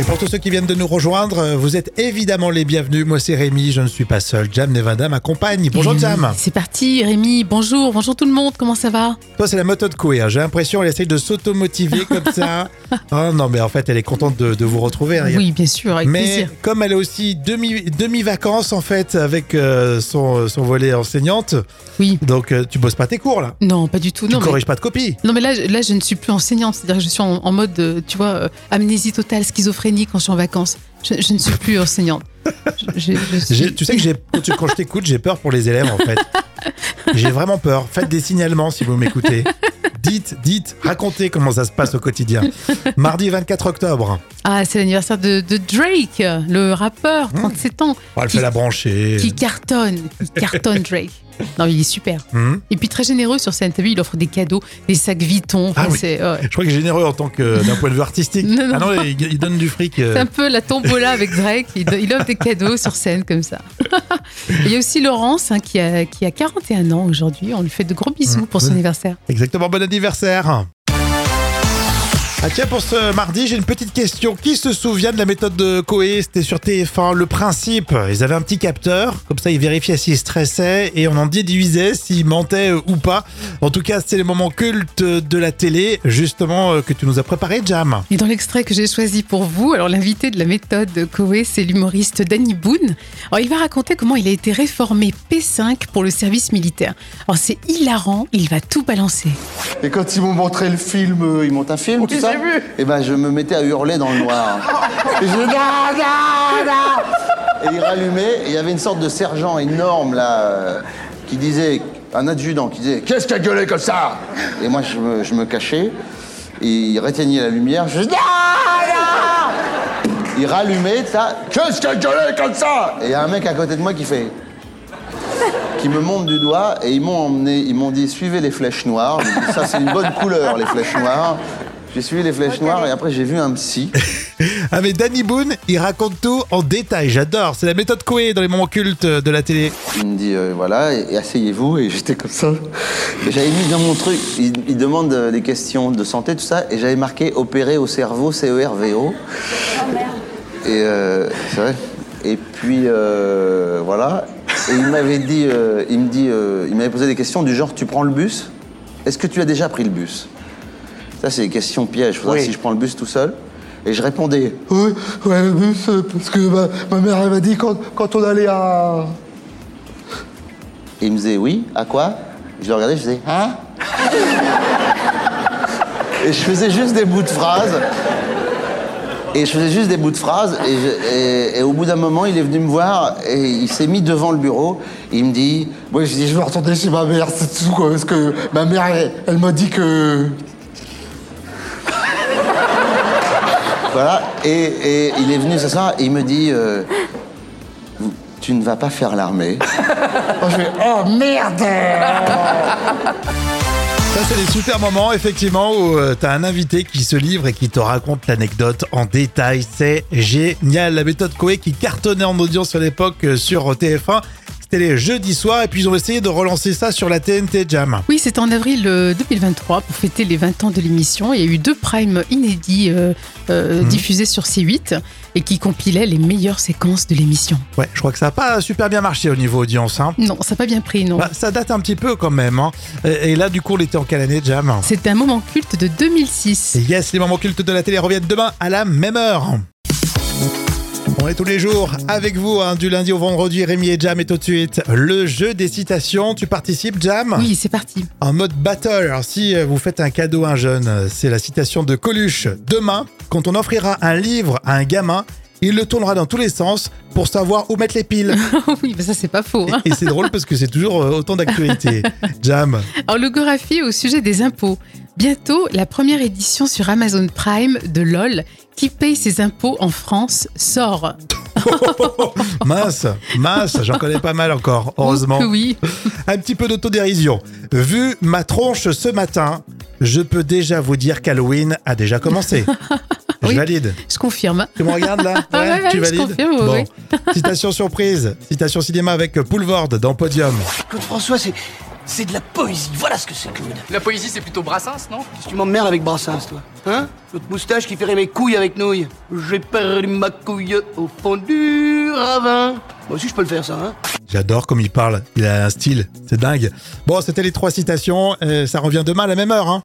Et pour tous ceux qui viennent de nous rejoindre, vous êtes évidemment les bienvenus. Moi, c'est Rémi, je ne suis pas seul. Jam Nevada m'accompagne. Bonjour, Et Jam. C'est parti, Rémi. Bonjour, bonjour tout le monde. Comment ça va? Toi, c'est la moto de Coué. hein. J'ai l'impression qu'elle essaye de s'automotiver comme ça. Oh non, mais en fait, elle est contente de, de vous retrouver. hein. Oui, bien sûr, avec Mais plaisir. comme elle est aussi demi, demi-vacances, en fait, avec euh, son, son volet enseignante, Oui. donc euh, tu bosses pas tes cours, là. Non, pas du tout. Tu mais, corriges pas de copie. non, mais là, je- là, je ne suis plus enseignante. C'est-à-dire que je suis en, en mode, euh, tu vois, amnésie totale, schizophrénie quand je suis en vacances. Je, je ne suis plus enseignante. Je- je- je suis- J'ai- Tu sais que quand, tu- quand je t'écoute, j'ai peur pour les élèves, en fait. J'ai vraiment peur. Faites des signalements si vous m'écoutez. Dites, dites, racontez comment ça se passe au quotidien. Mardi 24 octobre. Ah, c'est l'anniversaire de, de Drake, le rappeur, 37 ans, Oh, elle fait la brancher. qui cartonne. Il cartonne, Drake. Non, il est super. Hum. Et puis très généreux sur scène. T'as vu, il offre des cadeaux, des sacs Vuitton. Enfin, Ah oui. ouais. Je crois qu'il est généreux en tant que d'un point de vue artistique. Non, non. Ah non, il, il donne du fric. euh. C'est un peu la tombola avec Drake. Il, offre des cadeaux sur scène comme ça. Il y a aussi Laurence hein, qui, a, qui a 41 ans aujourd'hui. On lui fait de gros bisous Mmh. pour son Oui. anniversaire. Exactement, bon anniversaire. Ah tiens, pour ce mardi, j'ai une petite question. Qui se souvient de la méthode de Coé? C'était sur TF1. Le principe, ils avaient un petit capteur, comme ça ils vérifiaient s'ils stressaient et on en déduisait s'ils mentaient euh, ou pas. En tout cas, c'est les moments cultes de la télé, justement, euh, que tu nous as préparé, Jam. Et dans l'extrait que j'ai choisi pour vous, alors l'invité de la méthode de Coé, c'est l'humoriste Danny Boone. Alors il va raconter comment il a été réformé P5 pour le service militaire. Alors c'est hilarant, il va tout balancer. Et quand ils m'ont montré le film, euh, ils montent un film, tout ça Et ben je me mettais à hurler dans le noir. et je Da, da, da Et ils rallumaient, et il y avait une sorte de sergent énorme là, euh, qui disait, un adjudant qui disait Qu'est-ce qu'a gueulé comme ça? Et moi je me, je me cachais, et il réteignait la lumière, je Da, Il rallumait, ça, Qu'est-ce qu'a gueulé comme ça? Et il y a un mec à côté de moi qui fait qui me montre du doigt et ils m'ont emmené, ils m'ont dit suivez les flèches noires. Dit, Ça c'est une bonne couleur les flèches noires. J'ai suivi les flèches noires et après j'ai vu un psy. Ah mais Danny Boone, il raconte tout en détail. J'adore. C'est la méthode Coé dans les moments cultes de la télé. Il me dit euh, voilà et, et asseyez-vous et j'étais comme ça. J'avais mis dans mon truc, il, il demande euh, des questions de santé tout ça et j'avais marqué opérer au cerveau C E R V O. Et euh, c'est vrai. Et puis euh, voilà. Et il m'avait dit, euh, il me dit, euh, il m'avait posé des questions du genre tu prends le bus? Est-ce que tu as déjà pris le bus? Ça c'est des questions pièges. Faudra Oui. si je prends le bus tout seul. Et je répondais oui, ouais le bus euh, parce que ma, ma mère elle m'a dit quand, quand on allait à. Et il me disait oui à quoi? Je le regardais, je faisais hein? Et je faisais juste des bouts de phrases. Et je faisais juste des bouts de phrases. Et, je- et- et au bout d'un moment, il est venu me voir et il s'est mis devant le bureau. Et il me dit Moi, je dis Je vais retourner chez ma mère, c'est tout, quoi. Parce que ma mère, elle, elle m'a dit que. Voilà. Et, et il est venu s'asseoir et il me dit euh, Tu ne vas pas faire l'armée. Moi, je fais Oh merde Ça, c'est des super moments, effectivement, où euh, t'as un invité qui se livre et qui te raconte l'anecdote en détail. C'est génial. La méthode Coé qui cartonnait en audience à l'époque euh, sur TF1. C'était les jeudis soirs et puis ils ont essayé de relancer ça sur la TNT Jam. Oui, c'était en avril euh, 2023 pour fêter les 20 ans de l'émission. Il y a eu deux primes inédits euh, euh, diffusés sur C8 et qui compilaient les meilleures séquences de l'émission. Ouais, je crois que ça n'a pas super bien marché au niveau audience. Hein. Non, ça n'a pas bien pris, non. Bah, ça date un petit peu quand même. Hein. Et et là, du coup, on était en quelle année, Jam? C'était un moment culte de 2006. Et yes, les moments cultes de la télé reviennent demain à la même heure. On est tous les jours avec vous, hein, du lundi au vendredi. Rémi et Jam et tout de suite le jeu des citations. Tu participes, Jam Oui, c'est parti. En mode battle. Alors, si euh, vous faites un cadeau à un jeune, euh, c'est la citation de Coluche. Demain, quand on offrira un livre à un gamin, il le tournera dans tous les sens pour savoir où mettre les piles. oui, mais ça, c'est pas faux. hein. Et c'est drôle parce que c'est toujours euh, autant d'actualité. Jam. Alors, le Gorafi au sujet des impôts. Bientôt, la première édition sur Amazon Prime de LOL, qui paye ses impôts en France, sort. mince, mince, j'en connais pas mal encore, heureusement. Oui. Un petit peu d'autodérision. Vu ma tronche ce matin, je peux déjà vous dire qu'Halloween a déjà commencé. Je Oui. valide. Je confirme. Tu me regardes là Ah ouais, ouais, Tu je valides confirme, Bon. Citation surprise, citation cinéma avec Poulvord dans Podium. Claude François, c'est. C'est de la poésie, voilà ce que c'est, Claude. La poésie, c'est plutôt Brassens, non? Qu'est-ce que tu m'emmerdes avec Brassens, toi? Hein? L'autre moustache qui ferait mes couilles avec nouilles. J'ai perdu ma couille au fond du ravin. Moi aussi, je peux le faire, ça, hein J'adore comme il parle. Il a un style. C'est dingue. Bon, c'était les trois citations. et ça revient demain à la même heure. Hein.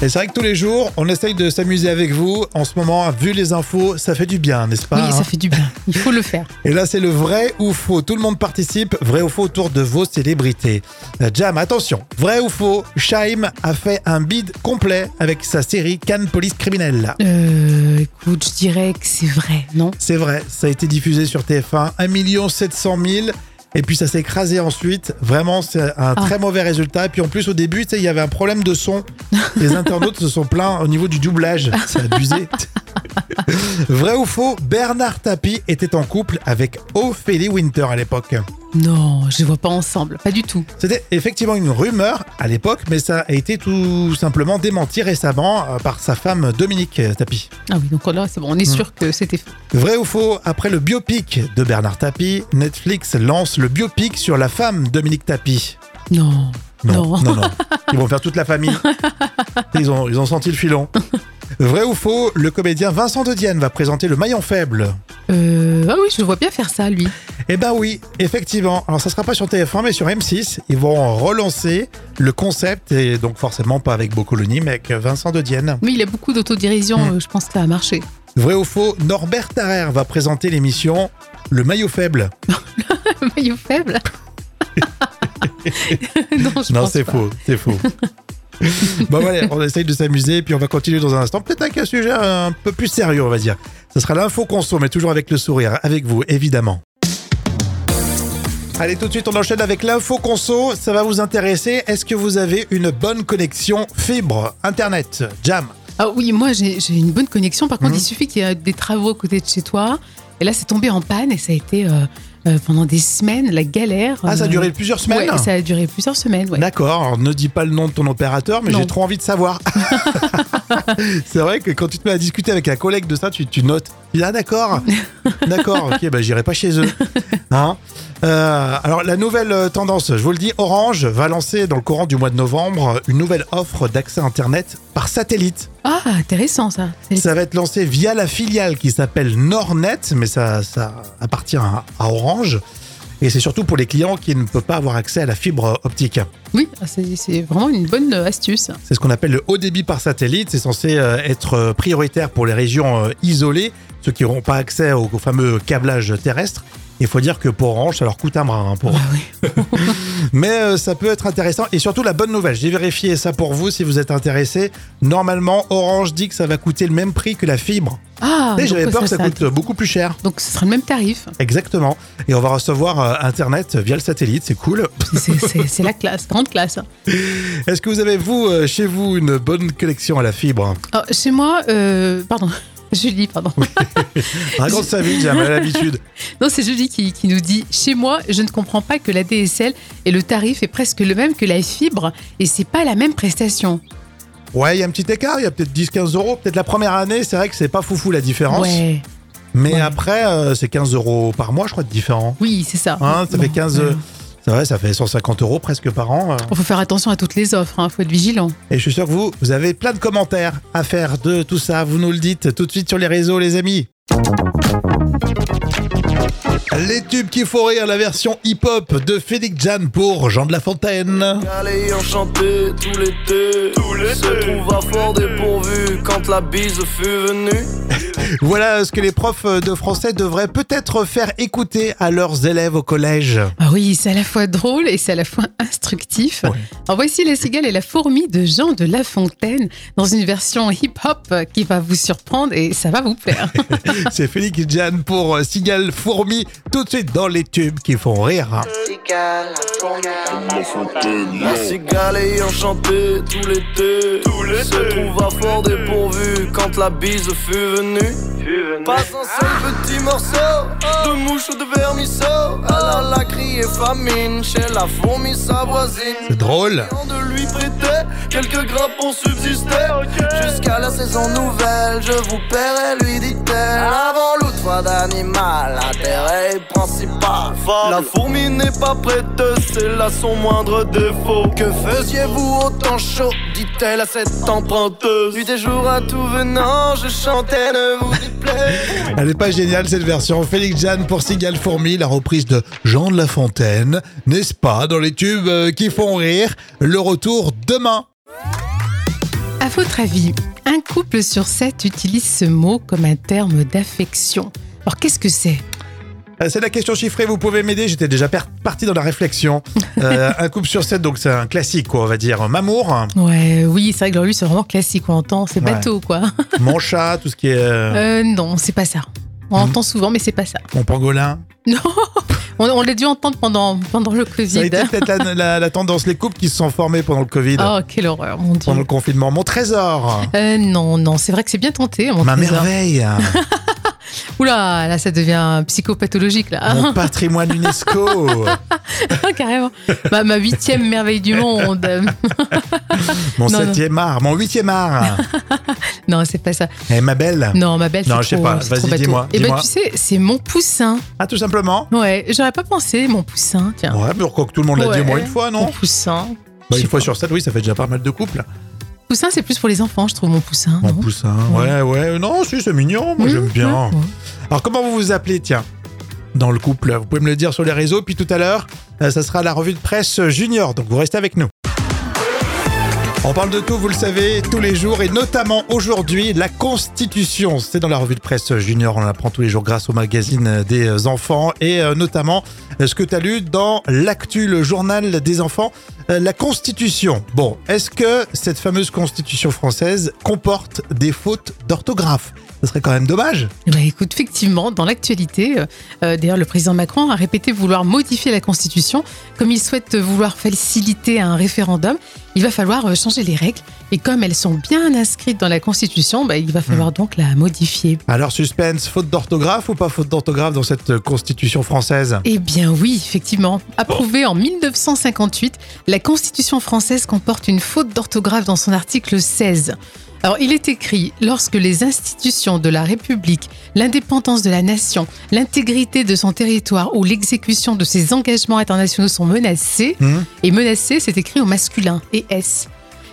Et c'est vrai que tous les jours, on essaye de s'amuser avec vous. En ce moment, vu les infos, ça fait du bien, n'est-ce pas Oui, hein ça fait du bien. Il faut le faire. Et là, c'est le vrai ou faux. Tout le monde participe. Vrai ou faux autour de vos célébrités. Euh, Jam, attention. Vrai ou faux Shaim a fait un bid complet avec sa série Cannes Police Criminelle. Euh, écoute, je dirais que c'est vrai, non? C'est vrai, ça a été diffusé sur TF1. 1 700 000. Et puis ça s'est écrasé ensuite. Vraiment, c'est un très mauvais résultat. Et puis en plus, au début, tu sais, il y avait un problème de son. Les internautes se sont plaints au niveau du doublage. C'est abusé. Vrai ou faux Bernard Tapie était en couple avec Ophélie Winter à l'époque. Non, je les vois pas ensemble, pas du tout. C'était effectivement une rumeur à l'époque, mais ça a été tout simplement démenti récemment euh, par sa femme Dominique Tapie. Ah oui, donc là, c'est bon, on est sûr que c'était faux. Vrai ou faux Après le biopic de Bernard Tapie, Netflix lance le biopic sur la femme Dominique Tapie. Non. Non, non, non. Ils vont faire toute la famille. Ils ont, ils ont senti le filon. Vrai ou faux, le comédien Vincent de Dienne va présenter le maillon faible. Euh, ah oui, je le vois bien faire ça, lui. Eh ben oui, effectivement. Alors ça sera pas sur TF1, mais sur M6. Ils vont relancer le concept, et donc forcément pas avec Boccoloni, mais avec Vincent de Dienne. Oui, il a beaucoup d'autodérision, Mm. euh, je pense que ça a marché. Vrai ou faux, Norbert Tarrer va présenter l'émission Le maillot faible. Maillot faible? Non, c'est faux, c'est faux. bon voilà, on essaye de s'amuser, puis on va continuer dans un instant, peut-être avec un sujet un peu plus sérieux, on va dire. Ce sera l'info conso, mais toujours avec le sourire, avec vous, évidemment. Allez, tout de suite, on enchaîne avec l'info conso. Ça va vous intéresser. Est-ce que vous avez une bonne connexion fibre, internet, jam? Ah oui, moi j'ai une bonne connexion. Par contre, Mhm. il suffit qu'il y ait des travaux à côté de chez toi. Et là, c'est tombé en panne et ça a été euh, euh, pendant des semaines la galère. Ah, ça a Euh, duré plusieurs semaines Ouais, ça a duré plusieurs semaines. Ouais. D'accord, alors ne dis pas le nom de ton opérateur, mais j'ai trop envie de savoir. c'est vrai que quand tu te mets à discuter avec un collègue de ça, tu, tu notes. Ah d'accord, d'accord, ok, bah j'irai pas chez eux. Hein? Euh, alors la nouvelle euh, tendance, je vous le dis, Orange va lancer dans le courant du mois de novembre une nouvelle offre d'accès Internet par satellite. Ah, intéressant ça. Ça va être lancé via la filiale qui s'appelle Nornet, mais ça, ça appartient à, à Orange. Et c'est surtout pour les clients qui ne peuvent pas avoir accès à la fibre optique. Oui, ah, c'est vraiment une bonne euh, astuce. C'est ce qu'on appelle le haut débit par satellite. C'est censé euh, être euh, prioritaire pour les régions euh, isolées, ceux qui n'auront pas accès au fameux câblage terrestre. Il faut dire que pour Orange, ça leur coûte un bras. hein, pour... Ah oui. Mais euh, ça peut être intéressant. Et surtout, la bonne nouvelle, j'ai vérifié ça pour vous si vous êtes intéressé. Normalement, Orange dit que ça va coûter le même prix que la fibre. Ah, Et J'avais peur que ça ça- coûte beaucoup plus cher. Donc ce sera le même tarif. Exactement. Et on va recevoir euh, Internet via le satellite. C'est cool. C'est- la classe, grande classe. Est-ce que vous avez, vous, euh, chez vous, une bonne connexion à la fibre? Alors, chez moi, pardon, Julie, pardon. Raconte sa vie, j'ai l'habitude. Non, c'est Julie qui, qui nous dit Chez moi, je ne comprends pas que la DSL et le tarif est presque le même que la fibre et c'est pas la même prestation. Ouais, il y a un petit écart, il y a peut-être 10-15 euros. Peut-être la première année, c'est vrai que c'est pas foufou la différence. Ouais, Mais ouais. après, euh, c'est 15 euros par mois, je crois, de différent. oui, c'est ça. Hein, ça Bon, fait 15. ouais. Vrai, ça fait 150 euros presque par an. euh. Il faut faire attention à toutes les offres, il faut être vigilant. Et je suis sûr que vous, vous avez plein de commentaires à faire de tout ça. Vous nous le dites tout de suite sur les réseaux, les amis. Les tubes qui font rire, la version hip-hop de Félix Jan pour Jean de La Fontaine. Allez enchanté tout l'été Tout l'été Se trouve à fort dépourvu quand la bise fut venue Voilà ce que les profs de français devraient peut-être faire écouter à leurs élèves au collège. Ah oui, c'est à la fois drôle et c'est à la fois instructif. Ouais. Alors voici la cigale et la fourmi de Jean de La Fontaine dans une version hip-hop qui va vous surprendre et ça va vous plaire. C'est Félix Jan pour euh, Cigale Fourmi, tout de suite dans les tubes qui font rire. La cigale est enchantée tout l'été Tout l'été Se trouve à fort dépourvu quand la bise fut venue. Pas un seul petit morceau de mouche ou de vermisseau Elle a la criée famine chez la fourmi sa voisine C'est drôle. de lui prêter quelques grains pour subsister Jusqu'à la saison nouvelle, je vous paierai, lui dit-elle Avant l'autre fois d'animal, la terre est est principale. La fourmi n'est pas prête, c'est là son moindre défaut. Que faisiez-vous autant chaud dit-elle à cette emprunteuse. Nuit et jour à tout venant, je chantais, ne vous déplaise. Elle n'est pas géniale cette version. Félix Jeanne pour Sigal Fourmi, la reprise de Jean de La Fontaine. N'est-ce pas dans les tubes euh, qui font rire? Le retour demain. À votre avis, un couple sur sept utilise ce mot comme un terme d'affection? Alors qu'est-ce que c'est? Euh, C'est la question chiffrée, vous pouvez m'aider, j'étais déjà parti dans la réflexion. Euh, un couple sur sept, donc c'est un classique, quoi, on va dire. Mamour, Ouais, oui, c'est vrai que lui, c'est vraiment classique. On entend, c'est Ouais. bateau, quoi. mon chat, tout ce qui est euh, Euh, non, c'est pas ça. On entend souvent, mais c'est pas ça. mon pangolin. Non, on, on l'a dû entendre pendant, pendant le Ça a Covid. été peut-être la, la- la tendance, les couples qui se sont formés pendant le Covid, Oh, quelle horreur, mon Dieu. pendant le confinement. Mon trésor, Euh, non, non, c'est vrai que c'est bien tenté. Mon ma trésor. merveille, Oula, là, ça devient psychopathologique, là. mon patrimoine UNESCO, Carrément. Ma, ma huitième merveille du monde. mon Non, non. septième art, mon huitième art. non, c'est pas ça. Eh, ma belle. Non, ma belle, Non, je sais trop- pas. c'est Vas-y, bateau. dis-moi, Eh ben, dis-moi. tu sais, c'est mon poussin. Ah, tout simplement Ouais, j'aurais pas pensé, mon poussin, tiens. Ouais, mais quoi que tout le monde l'a dit au moins Ouais, une fois, Mon non poussin. Bah, Je sais Une fois pas. sur sept, oui, ça fait déjà pas mal de couples. Poussin, c'est plus pour les enfants, je trouve, mon poussin. Mon non poussin, ouais, ouais. Non, si, c'est mignon, moi Mmh, j'aime bien. ouais, ouais. Alors, comment vous vous appelez, tiens dans le couple? Vous pouvez me le dire sur les réseaux. Puis tout à l'heure, euh, ça sera la revue de presse junior. Donc vous restez avec nous. On parle de tout, vous le savez, tous les jours et notamment aujourd'hui, la Constitution. C'est dans la revue de presse junior, on l'apprend tous les jours grâce au magazine des enfants et euh, notamment euh, ce que tu as lu dans l'actu, le journal des enfants, la Constitution. Bon, est-ce que cette fameuse Constitution française comporte des fautes d'orthographe? Ce serait quand même dommage. Bah, écoute, effectivement, dans l'actualité, euh, euh, d'ailleurs, le président Macron a répété vouloir modifier la Constitution. Comme il souhaite vouloir faciliter un référendum, il va falloir euh, changer les règles. Et comme elles sont bien inscrites dans la Constitution, bah, il va falloir donc la modifier. Alors suspense, faute d'orthographe ou pas faute d'orthographe dans cette euh, Constitution française? Eh bien oui, effectivement. Approuvée en 1958, la Constitution française comporte une faute d'orthographe dans son article 16. Alors il est écrit, lorsque les institutions de la République, l'indépendance de la nation, l'intégrité de son territoire ou l'exécution de ses engagements internationaux sont menacés, Hmm et menacés c'est écrit au masculin, et S.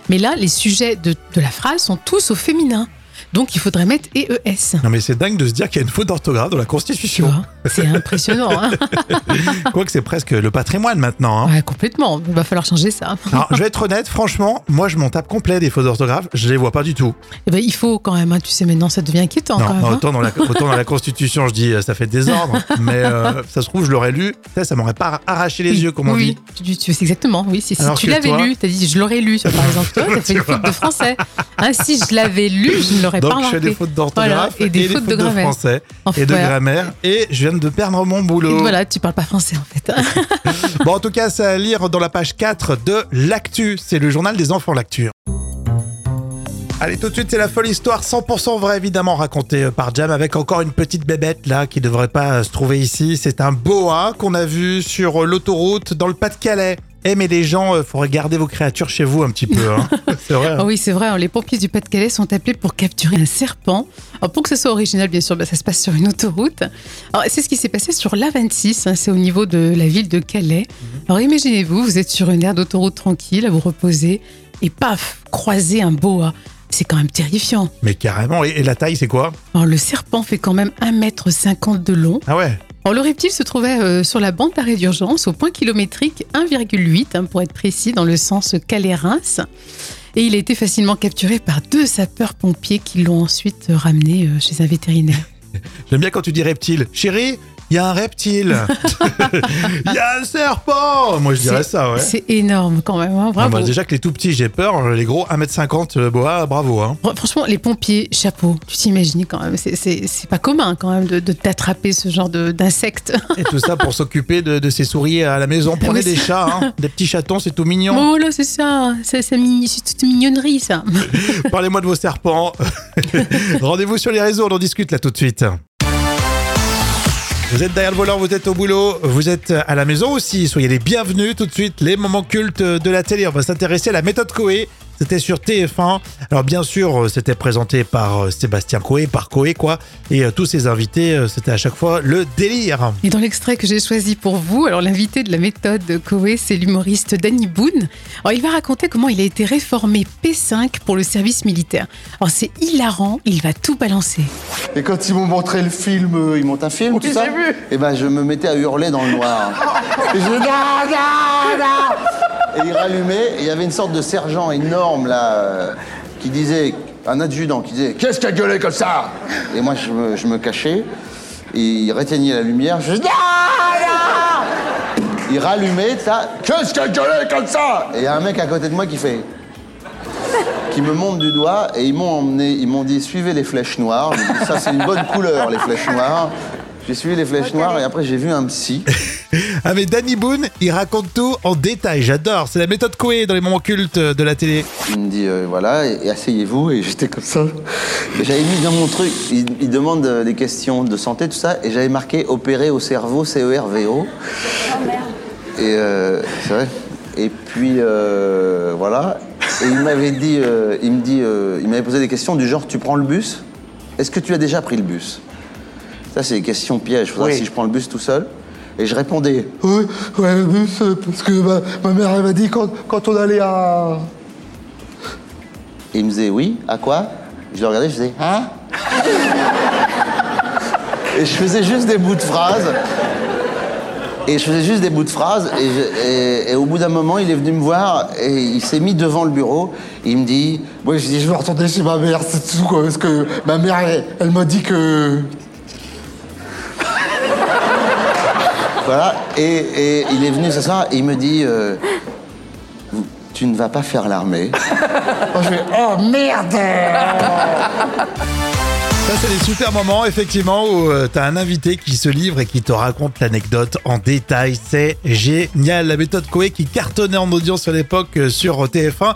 Mais là, les sujets de, de la phrase sont tous au féminin. Donc il faudrait mettre EES. Non mais c'est dingue de se dire qu'il y a une faute d'orthographe dans la Tu Constitution. vois, c'est impressionnant. Hein Quoique c'est presque le patrimoine maintenant. hein. ouais, complètement. Il va falloir changer ça. Alors je vais être honnête, franchement, moi je m'en tape complet des fautes d'orthographe, je les vois pas du tout. Eh ben, il faut quand même, hein, tu sais, maintenant ça devient inquiétant quand même. Non, autant dans, la, autant dans la Constitution je dis euh, ça fait désordre, mais euh, ça se trouve je l'aurais lu, ça, ça m'aurait pas arraché les Oui, yeux comme on oui, dit. Tu, tu sais exactement, oui. Si, si tu l'avais toi- lu, t'as dit je l'aurais lu, par exemple. Toi, t'as fait une faute de français. Si je l'avais lu, je ne l'aurais pas Donc je fais des fautes d'orthographe Voilà, et des fautes de grammaire. français et de voilà. grammaire et je viens de perdre mon boulot. Et voilà, tu parles pas français en fait. Bon, en tout cas, c'est à lire dans la page 4 de L'Actu. C'est le journal des enfants, L'Actu. Allez, tout de suite, c'est la folle histoire 100% vraie, évidemment, racontée euh, par Jam avec encore une petite bébête là qui devrait pas se trouver ici. C'est un boa qu'on a vu sur l'autoroute dans le Pas-de-Calais. Eh, mais les gens, euh, faut regarder vos créatures chez vous un petit peu. hein. c'est vrai. hein. Ah oui, c'est vrai, hein, les pompiers du Pas-de-Calais sont appelés pour capturer un serpent. Alors, pour que ce soit original, bien sûr, bah, ça se passe sur une autoroute. C'est ce qui s'est passé sur l'A26, hein, c'est au niveau de la ville de Calais. Alors, imaginez-vous, vous êtes sur une aire d'autoroute tranquille, à vous reposer, et paf, croisez un boa. C'est quand même terrifiant. Mais carrément. Et, et la taille, c'est quoi? Alors, le serpent fait quand même 1m50 de long. Ah ouais? Le reptile se trouvait euh, sur la bande d'arrêt d'urgence, au point kilométrique 1,8, hein, pour être précis, dans le sens Calais-Reims. Et il a été facilement capturé par deux sapeurs-pompiers qui l'ont ensuite ramené euh, chez un vétérinaire. J'aime bien quand tu dis reptile. Chérie, il y a un reptile. Il y a un serpent. Moi, je dirais ça, ouais. C'est énorme quand même, hein, déjà que les tout petits, j'ai peur. Les gros, 1m50, le boa, bravo. Hein. Fr- Franchement, les pompiers, chapeau, tu t'imagines quand même, c'est- pas commun quand même de, de t'attraper ce genre d'insectes. Et tout ça pour s'occuper de, de ces souris à la maison. Prenez Oui, des chats, hein. des petits chatons, c'est tout mignon. Oh là, c'est ça, c'est toute mignonnerie ça. Parlez-moi de vos serpents. Rendez-vous sur les réseaux, on en discute là tout de suite. Vous êtes derrière le volant, vous êtes au boulot, vous êtes à la maison aussi. Soyez les bienvenus tout de suite, les moments cultes de la télé. On va s'intéresser à la méthode Coé C'était sur TF1. Alors bien sûr, euh, c'était présenté par euh, Sébastien Coé, par Coé quoi. Et euh, tous ses invités, c'était à chaque fois le délire. Et dans l'extrait que j'ai choisi pour vous, alors l'invité de la méthode de Coé, c'est l'humoriste Danny Boone. Alors il va raconter comment il a été réformé P5 pour le service militaire. Alors c'est hilarant, il va tout balancer. Et quand ils m'ont montré le film, ils montent un film, tout ça Et ben je me mettais à hurler dans le noir. et je non, non, non Et il rallumait, et il y avait une sorte de sergent énorme là, euh, qui disait, un adjudant qui disait Qu'est-ce qui a gueulé comme ça? Et moi je me, je me cachais, et il réteignait la lumière, je dis Non, non Il rallumait, ça, Qu'est-ce qui a gueulé comme ça? Et il y a un mec à côté de moi qui fait qui me montre du doigt et ils m'ont emmené, ils m'ont dit suivez les flèches noires. Dit, Ça c'est une bonne couleur les flèches noires. J'ai suivi les flèches noires et après j'ai vu un psy. Ah mais Danny Boone, il raconte tout en détail, j'adore. C'est la méthode Coé dans les moments cultes de la télé. Il me dit euh, voilà et, et asseyez-vous et j'étais comme ça. J'avais mis dans mon truc, il, il demande euh, des questions de santé tout ça et j'avais marqué opérer au cerveau C E R V O. Et euh, c'est vrai. Et puis euh, voilà. Et il m'avait dit, euh, il me dit, euh, il m'avait posé des questions du genre tu prends le bus? Est-ce que tu as déjà pris le bus? Ça c'est des questions pièges. Faudra Oui. si je prends le bus tout seul. Et je répondais oui, ouais le bus parce que ma, ma mère elle m'a dit quand, quand on allait à. Et il me disait oui, à quoi? Je le regardais, je faisais hein? Et je faisais juste des bouts de phrases. Et je faisais juste des bouts de phrases. Et, je- et- et au bout d'un moment, il est venu me voir et il s'est mis devant le bureau. Et il me dit Moi, je dis Je veux retourner chez ma mère, c'est tout, quoi. Parce que ma mère, elle, elle m'a dit que. Voilà. Et, et il est venu s'asseoir et il me dit euh, Tu ne vas pas faire l'armée. Moi, je fais Oh merde Ça, c'est des super moments, effectivement, où euh, t'as un invité qui se livre et qui te raconte l'anecdote en détail. C'est génial. La méthode Coé qui cartonnait en audience à l'époque euh, sur TF1.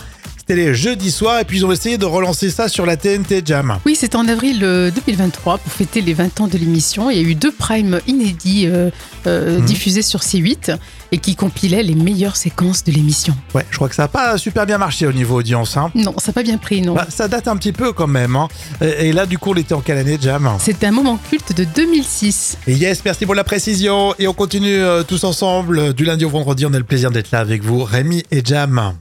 C'était les jeudis soirs et puis ils ont essayé de relancer ça sur la TNT Jam. Oui, c'était en avril euh, 2023 pour fêter les 20 ans de l'émission. Il y a eu deux primes inédits euh, euh, diffusés sur C8 et qui compilaient les meilleures séquences de l'émission. Ouais, je crois que ça n'a pas super bien marché au niveau audience. Hein. Non, ça n'a pas bien pris, non. Bah, ça date un petit peu quand même. Hein. Et et là, du coup, on était en quelle année, Jam? C'était un moment culte de 2006. Et yes, merci pour la précision. Et on continue euh, tous ensemble. euh, Du lundi au vendredi, on a le plaisir d'être là avec vous, Rémi et Jam.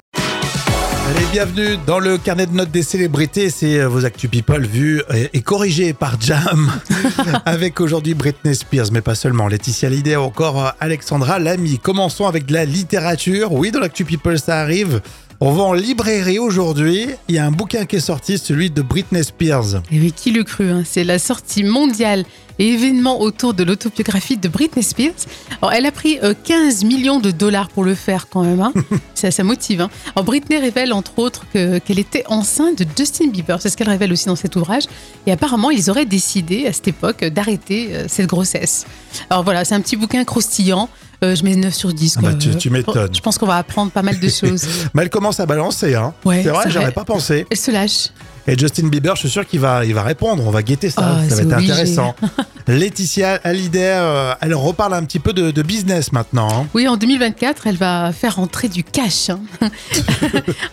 Allez, bienvenue dans le carnet de notes des célébrités. C'est euh, vos Actu People vus et, et corrigés par Jam. avec aujourd'hui Britney Spears, mais pas seulement. Laetitia Hallyday ou encore euh, Alexandra Lamy. Commençons avec de la littérature. Oui, dans l'Actu People, ça arrive. On va en librairie aujourd'hui. Il y a un bouquin qui est sorti, celui de Britney Spears. Et oui, qui le cru hein? C'est la sortie mondiale et événement autour de l'autobiographie de Britney Spears. Alors, elle a pris euh, 15 millions de dollars pour le faire quand même. Hein? ça, ça motive. Hein? Alors, Britney révèle entre autres que- qu'elle était enceinte de Justin Bieber. C'est ce qu'elle révèle aussi dans cet ouvrage. Et apparemment, ils auraient décidé à cette époque d'arrêter euh, cette grossesse. Alors voilà, c'est un petit bouquin croustillant. Euh, je mets 9 sur 10. Ah bah, tu- tu m'étonnes. Je pense qu'on va apprendre pas mal de choses. Mais elle commence à balancer, hein. Ouais, c'est vrai, j'aurais pas pensé. Elle se lâche. Et Justin Bieber, je suis sûr qu'il va, il va répondre. On va guetter ça. Ah, ça va être obligé. intéressant. Laetitia Hallyday, euh, elle reparle un petit peu de, de business maintenant. hein. Oui, en 2024, elle va faire rentrer du cash. hein.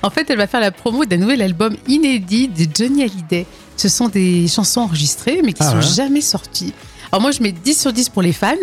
en fait, elle va faire la promo d'un nouvel album inédit de Johnny Hallyday. Ce sont des chansons enregistrées, mais qui Ah sont ouais jamais sorties. Alors moi, je mets 10 sur 10 pour les fans,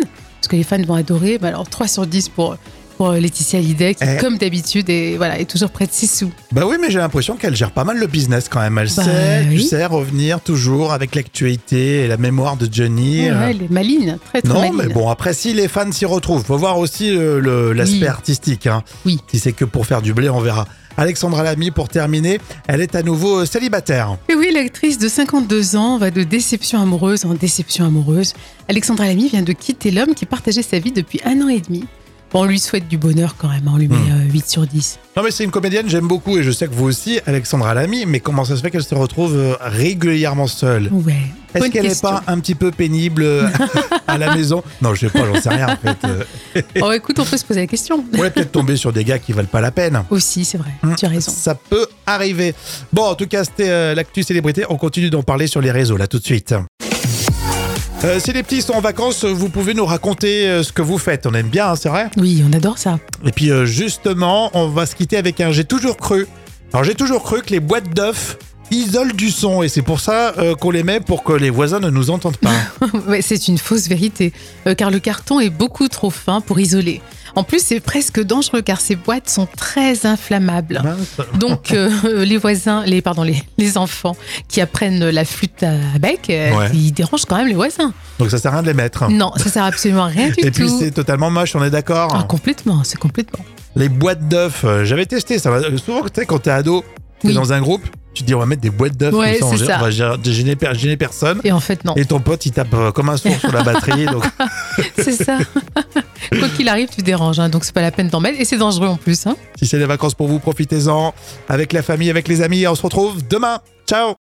parce que les fans vont adorer. Mais alors 3 sur 10 pour, pour Laetitia Hallyday, qui, Eh. comme d'habitude, est, voilà, est toujours près de ses sous. Bah oui, mais j'ai l'impression qu'elle gère pas mal le business quand même. Elle Bah sait, tu oui. sais, revenir toujours avec l'actualité et la mémoire de Johnny. Ouais, euh. elle est maline, très très non, maline. mais bon, après, si les fans s'y retrouvent, faut voir aussi euh, l'aspect Oui. artistique. hein. Oui. Si c'est que pour faire du blé, on verra. Alexandra Lamy, pour terminer, elle est à nouveau euh, célibataire. Et oui, l'actrice de 52 ans va de déception amoureuse en déception amoureuse. Alexandra Lamy vient de quitter l'homme qui partageait sa vie depuis un an et demi. Bon, on lui souhaite du bonheur quand même, hein, on lui met Hmm. euh, 8 sur 10. Non mais c'est une comédienne, j'aime beaucoup et je sais que vous aussi, Alexandra Lamy, mais comment ça se fait qu'elle se retrouve euh, régulièrement seule? Ouais. Est-ce qu'elle n'est pas un petit peu pénible euh, à la maison? Non, je sais pas, j'en sais rien en fait. Oh, écoute, on peut se poser la question. On pourrait peut-être tomber sur des gars qui valent pas la peine. Aussi, c'est vrai, Hmm, tu as raison. Ça peut arriver. Bon, en tout cas, c'était euh, l'actu célébrité. On continue d'en parler sur les réseaux là tout de suite. Euh, si les petits sont en vacances, vous pouvez nous raconter euh, ce que vous faites. On aime bien, hein, c'est vrai Oui, on adore ça. Et puis euh, justement, on va se quitter avec un J'ai toujours cru. Alors j'ai toujours cru que les boîtes d'œufs isolent du son et c'est pour ça qu'on les met pour que les voisins ne nous entendent pas. C'est une fausse vérité, car le carton est beaucoup trop fin pour isoler. En plus, c'est presque dangereux car ces boîtes sont très inflammables. Donc, euh, les voisins, les, pardon, les, les enfants qui apprennent la flûte à bec, euh, Ouais. ils dérangent quand même les voisins. Donc ça sert à rien de les mettre. Non, ça sert absolument à rien du Et puis tout. c'est totalement moche, on est d'accord. Ah, complètement, c'est complètement. Les boîtes d'œufs, euh, j'avais testé ça. Souvent, tu sais, quand t'es ado, t'es Oui. dans un groupe, tu te dis on va mettre des boîtes d'œufs, Ouais, on va gê- gêner, gêner personne. Et en fait, non, Et ton pote, il tape euh, comme un sourd sur la batterie. Donc, c'est ça. Quoi qu'il arrive, tu déranges, hein, donc c'est pas la peine d'en mettre. Et c'est dangereux en plus. Hein. si c'est les vacances pour vous, profitez-en avec la famille, avec les amis. On se retrouve demain. Ciao